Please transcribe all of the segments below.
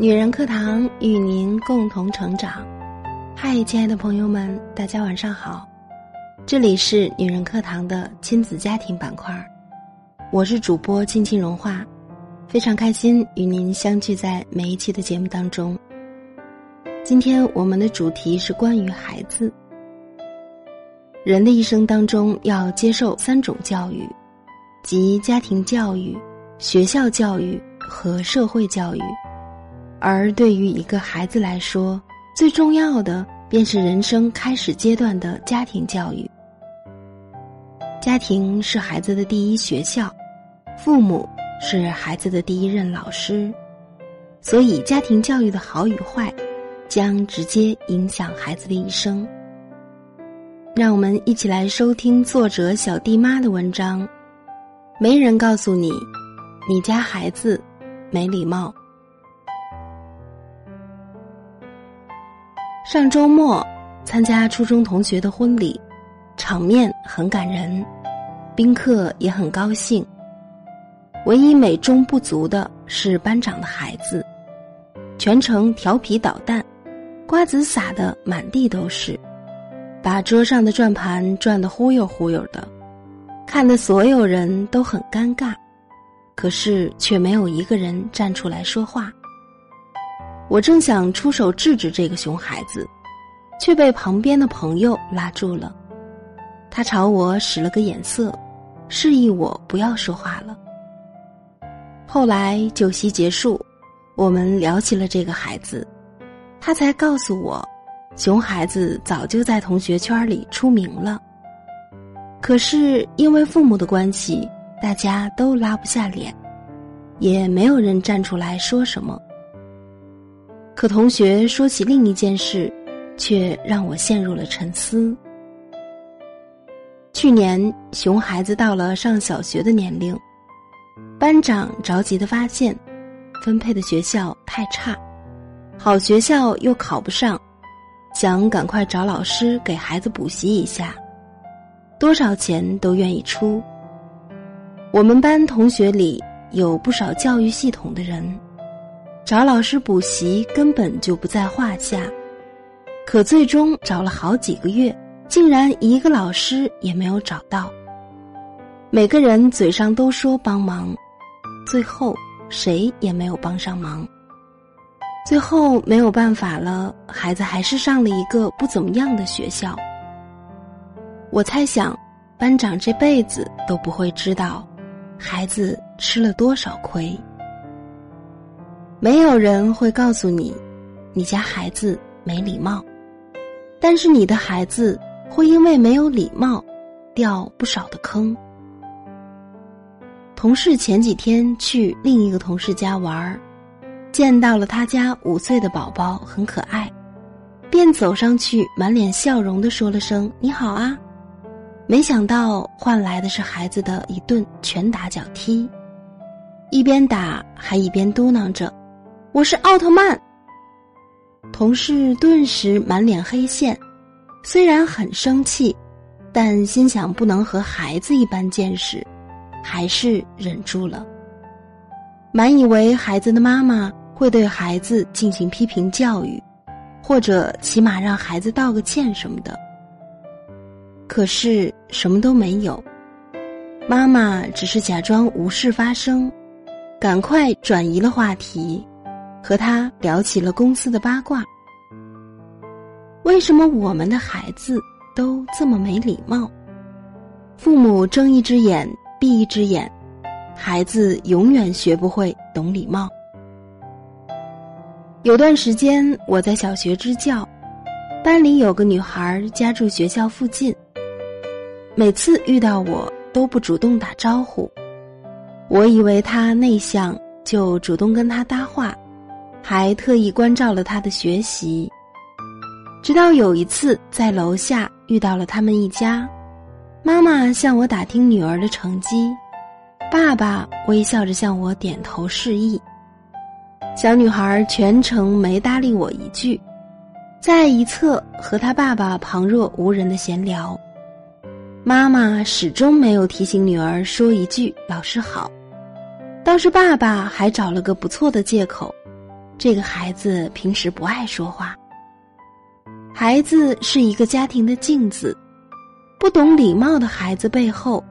女人课堂与您共同成长。嗨，亲爱的朋友们，大家晚上好！这里是女人课堂的亲子家庭板块，我是主播青青融化，非常开心与您相聚在每一期的节目当中。今天我们的主题是关于孩子。人的一生当中要接受三种教育，即家庭教育、学校教育和社会教育。而对于一个孩子来说，最重要的便是人生开始阶段的家庭教育。家庭是孩子的第一学校，父母是孩子的第一任老师，所以家庭教育的好与坏，将直接影响孩子的一生。让我们一起来收听作者小弟妈的文章。没人告诉你，你家孩子没礼貌。上周末参加初中同学的婚礼，场面很感人，宾客也很高兴。唯一美中不足的是班长的孩子，全程调皮捣蛋，瓜子撒的满地都是，把桌上的转盘转得忽悠忽悠的，看得所有人都很尴尬，可是却没有一个人站出来说话。我正想出手制止这个熊孩子，却被旁边的朋友拉住了。他朝我使了个眼色，示意我不要说话了。后来酒席结束，我们聊起了这个孩子，他才告诉我，熊孩子早就在同学圈里出名了。可是因为父母的关系，大家都拉不下脸，也没有人站出来说什么。可同学说起另一件事，却让我陷入了沉思。去年，熊孩子到了上小学的年龄，班长着急的发现，分配的学校太差，好学校又考不上，想赶快找老师给孩子补习一下，多少钱都愿意出。我们班同学里有不少教育系统的人。找老师补习根本就不在话下，可最终找了好几个月，竟然一个老师也没有找到。每个人嘴上都说帮忙，最后谁也没有帮上忙。最后没有办法了，孩子还是上了一个不怎么样的学校。我猜想，班长这辈子都不会知道，孩子吃了多少亏。没有人会告诉你，你家孩子没礼貌，但是你的孩子会因为没有礼貌，掉不少的坑。同事前几天去另一个同事家玩儿，见到了他家五岁的宝宝很可爱，便走上去满脸笑容的说了声“你好啊”，没想到换来的是孩子的一顿拳打脚踢，一边打还一边嘟囔着。我是奥特曼。同事顿时满脸黑线，虽然很生气，但心想不能和孩子一般见识，还是忍住了。满以为孩子的妈妈会对孩子进行批评教育，或者起码让孩子道个歉什么的。可是什么都没有，妈妈只是假装无事发生，赶快转移了话题。和他聊起了公司的八卦。为什么我们的孩子都这么没礼貌？父母睁一只眼闭一只眼，孩子永远学不会懂礼貌。有段时间我在小学支教，班里有个女孩家住学校附近，每次遇到我都不主动打招呼，我以为她内向，就主动跟她搭话。还特意关照了他的学习，直到有一次在楼下遇到了他们一家，妈妈向我打听女儿的成绩，爸爸微笑着向我点头示意，小女孩全程没搭理我一句，在一侧和他爸爸旁若无人的闲聊，妈妈始终没有提醒女儿说一句“老师好”，倒是爸爸还找了个不错的借口。这个孩子平时不爱说话。孩子是一个家庭的镜子，不懂礼貌的孩子背后，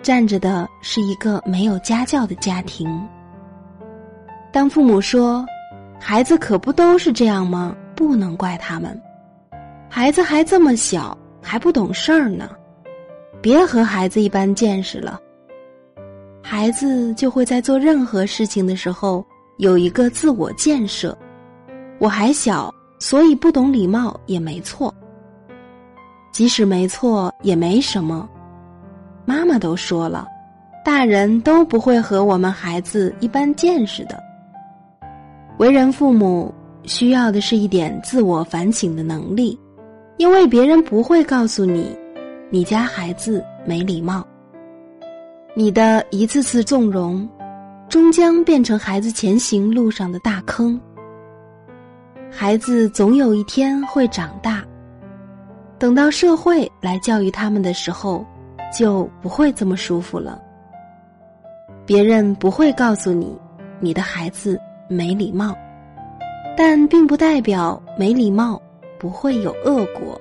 站着的是一个没有家教的家庭。当父母说：“孩子可不都是这样吗？”不能怪他们，孩子还这么小，还不懂事儿呢。别和孩子一般见识了，孩子就会在做任何事情的时候有一个自我建设。我还小。所以不懂礼貌也没错，即使没错也没什么。妈妈都说了，大人都不会和我们孩子一般见识的。为人父母需要的是一点自我反省的能力，因为别人不会告诉你，你家孩子没礼貌。你的一次次纵容，终将变成孩子前行路上的大坑。孩子总有一天会长大，等到社会来教育他们的时候，就不会这么舒服了。别人不会告诉你，你的孩子没礼貌，但并不代表没礼貌不会有恶果。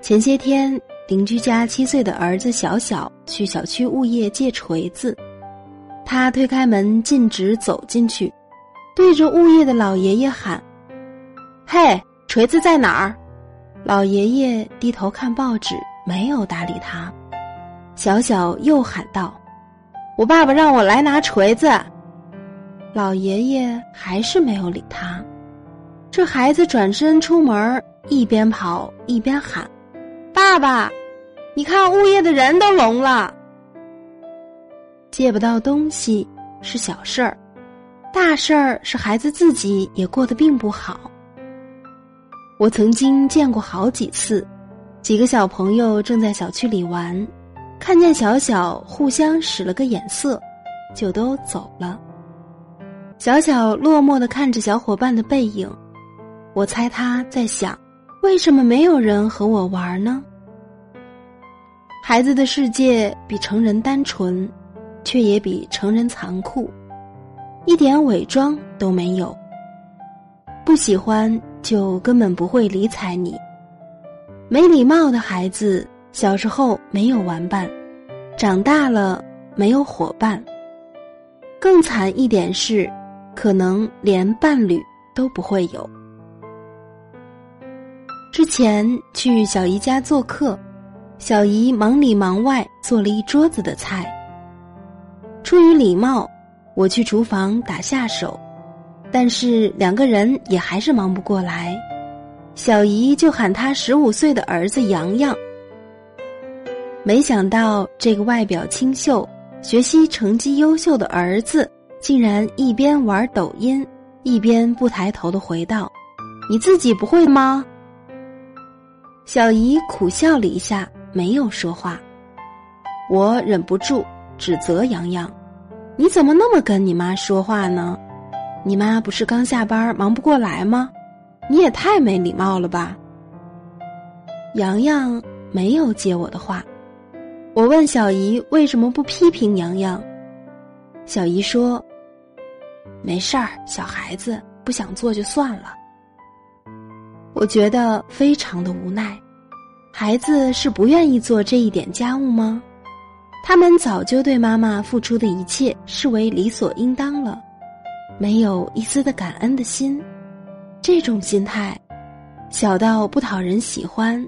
前些天，邻居家七岁的儿子小小去小区物业借锤子，他推开门，径直走进去。对着物业的老爷爷喊：“嘿，锤子在哪儿？”老爷爷低头看报纸，没有搭理他。小小又喊道：“我爸爸让我来拿锤子。”老爷爷还是没有理他。这孩子转身出门，一边跑一边喊：“爸爸，你看物业的人都聋了。”借不到东西是小事儿。大事儿是孩子自己也过得并不好。我曾经见过好几次，几个小朋友正在小区里玩，看见小小互相使了个眼色，就都走了。小小落寞的看着小伙伴的背影，我猜他在想：为什么没有人和我玩呢？孩子的世界比成人单纯，却也比成人残酷。一点伪装都没有。不喜欢就根本不会理睬你。没礼貌的孩子，小时候没有玩伴，长大了没有伙伴。更惨一点是，可能连伴侣都不会有。之前去小姨家做客，小姨忙里忙外做了一桌子的菜。出于礼貌。我去厨房打下手，但是两个人也还是忙不过来。小姨就喊他十五岁的儿子洋洋。没想到这个外表清秀、学习成绩优秀的儿子，竟然一边玩抖音，一边不抬头的回道：“你自己不会吗？”小姨苦笑了一下，没有说话。我忍不住指责洋洋。你怎么那么跟你妈说话呢？你妈不是刚下班忙不过来吗？你也太没礼貌了吧！洋洋没有接我的话，我问小姨为什么不批评洋洋，小姨说：“没事儿，小孩子不想做就算了。”我觉得非常的无奈，孩子是不愿意做这一点家务吗？他们早就对妈妈付出的一切视为理所应当了，没有一丝的感恩的心。这种心态，小到不讨人喜欢，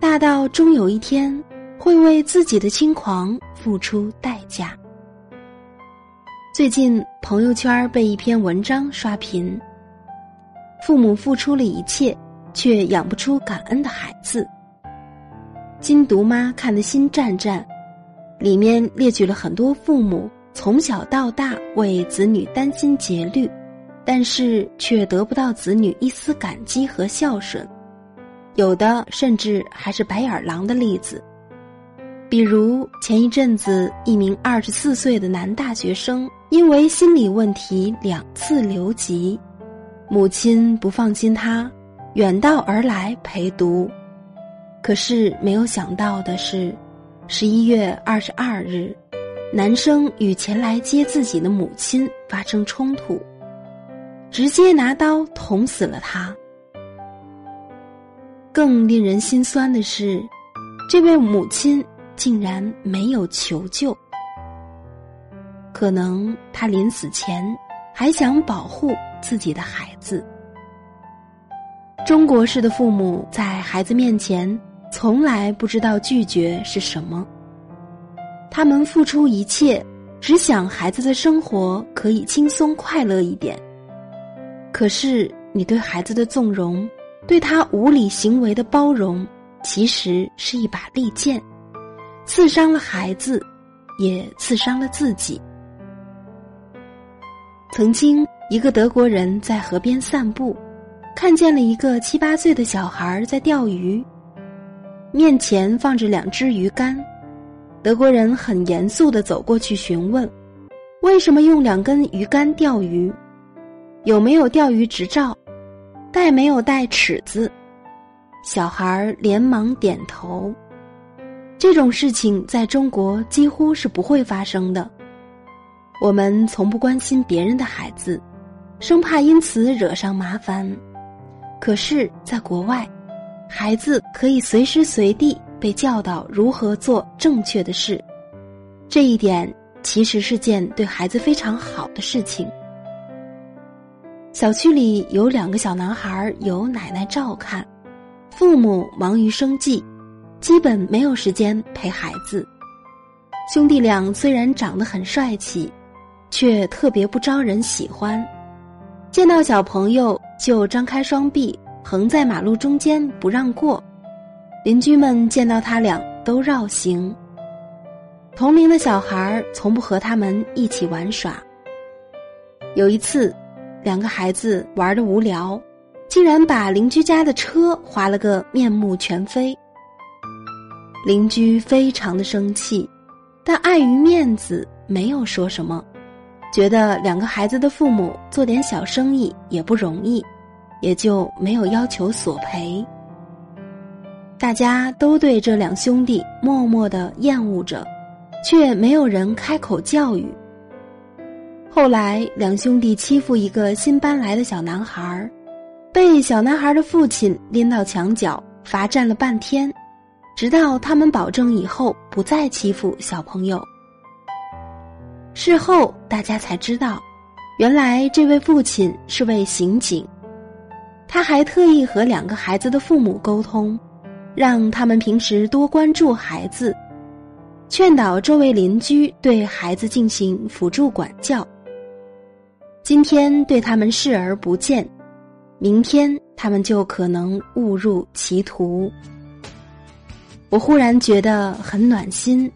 大到终有一天会为自己的轻狂付出代价。最近朋友圈被一篇文章刷屏：父母付出了一切，却养不出感恩的孩子。金独妈看得心战战。里面列举了很多父母从小到大为子女担心竭虑，但是却得不到子女一丝感激和孝顺，有的甚至还是白眼狼的例子。比如前一阵子，一名二十四岁的男大学生因为心理问题两次留级，母亲不放心他，远道而来陪读，可是没有想到的是。十一月二十二日，男生与前来接自己的母亲发生冲突。直接拿刀捅死了他。更令人心酸的是，这位母亲竟然没有求救。可能他临死前还想保护自己的孩子。中国式的父母在孩子面前从来不知道拒绝是什么，他们付出一切，只想孩子的生活可以轻松快乐一点。可是你对孩子的纵容，对他无理行为的包容，其实是一把利剑，刺伤了孩子，也刺伤了自己。曾经，一个德国人在河边散步，看见了一个七八岁的小孩在钓鱼，面前放着两只鱼竿。德国人很严肃的走过去询问：“为什么用两根鱼竿钓鱼？有没有钓鱼执照？带没有带尺子？”小孩连忙点头。这种事情在中国几乎是不会发生的。我们从不关心别人的孩子，生怕因此惹上麻烦。可是，在国外，孩子可以随时随地被教导如何做正确的事，这一点其实是件对孩子非常好的事情。小区里有两个小男孩，有奶奶照看，父母忙于生计，基本没有时间陪孩子。兄弟俩虽然长得很帅气。却特别不招人喜欢，见到小朋友就张开双臂横在马路中间不让过，邻居们见到他俩都绕行。同龄的小孩从不和他们一起玩耍。有一次，两个孩子玩的无聊，竟然把邻居家的车划了个面目全非。邻居非常的生气，但碍于面子，没有说什么。觉得两个孩子的父母做点小生意也不容易，也就没有要求索赔。大家都对这两兄弟默默的厌恶着，却没有人开口教育。后来，两兄弟欺负一个新搬来的小男孩，被小男孩的父亲拎到墙角罚站了半天，直到他们保证以后不再欺负小朋友。事后，大家才知道，原来这位父亲是位刑警，他还特意和两个孩子的父母沟通，让他们平时多关注孩子，劝导周围邻居对孩子进行辅助管教。今天对他们视而不见，明天他们就可能误入歧途。我忽然觉得很暖心。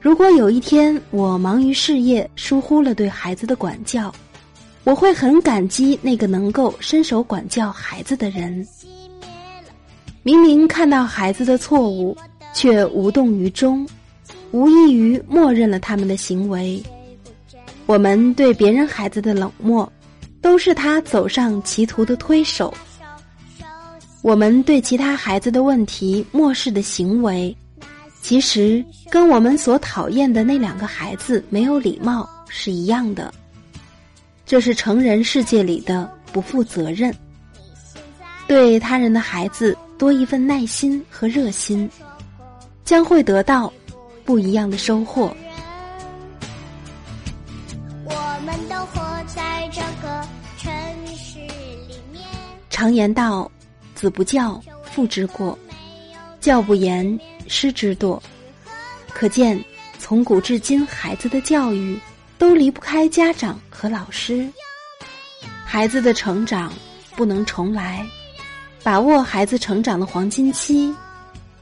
如果有一天我忙于事业，疏忽了对孩子的管教，我会很感激那个能够伸手管教孩子的人。明明看到孩子的错误，却无动于衷，无异于默认了他们的行为。我们对别人孩子的冷漠，都是他走上歧途的推手。我们对其他孩子的问题漠视的行为。其实跟我们所讨厌的那两个孩子没有礼貌是一样的，这是成人世界里的不负责任。对他人的孩子多一份耐心和热心，将会得到不一样的收获。我们都活在这个城市里面。常言道：“子不教，父之过；教不严。”师之惰，可见从古至今，孩子的教育都离不开家长和老师。孩子的成长不能重来，把握孩子成长的黄金期，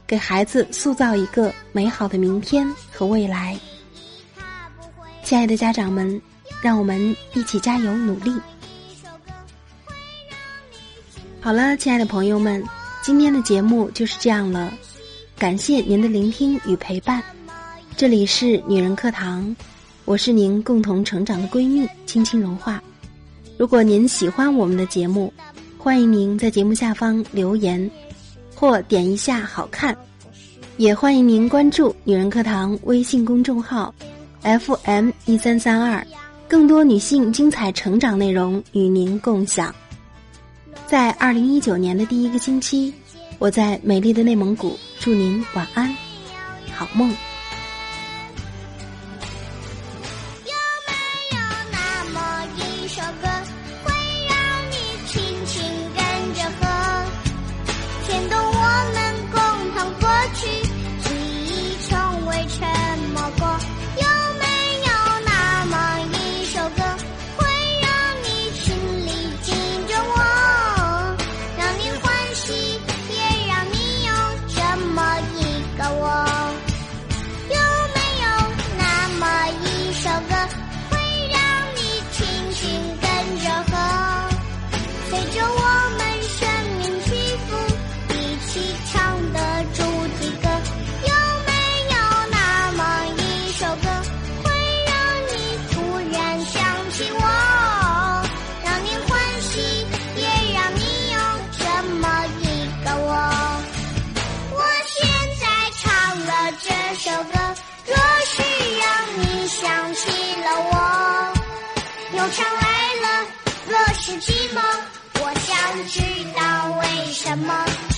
给孩子塑造一个美好的明天和未来。亲爱的家长们，让我们一起加油努力。好了，亲爱的朋友们，今天的节目就是这样了。感谢您的聆听与陪伴，这里是女人课堂，我是您共同成长的闺蜜青青融化。如果您喜欢我们的节目，欢迎您在节目下方留言或点一下好看，也欢迎您关注女人课堂微信公众号 FM 一三三二，更多女性精彩成长内容与您共享。在二零一九年的第一个星期，我在美丽的内蒙古，祝您晚安，好梦。上来了，若是寂寞，我想知道为什么。